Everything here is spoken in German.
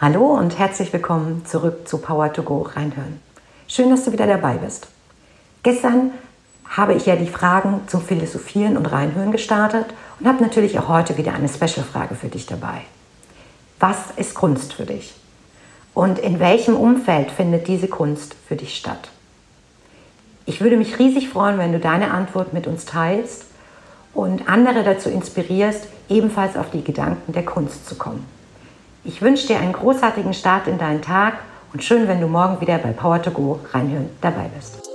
Hallo und herzlich willkommen zurück zu Power to Go reinhören. Schön, dass du wieder dabei bist. Gestern habe ich ja die Fragen zum Philosophieren und Reinhören gestartet und habe natürlich auch heute wieder eine Special-Frage für dich dabei. Was ist Kunst für dich? Und in welchem Umfeld findet diese Kunst für dich statt? Ich würde mich riesig freuen, wenn du deine Antwort mit uns teilst und andere dazu inspirierst, ebenfalls auf die Gedanken der Kunst zu kommen. Ich wünsche dir einen großartigen Start in deinen Tag und schön, wenn du morgen wieder bei Power to Go reinhören dabei bist.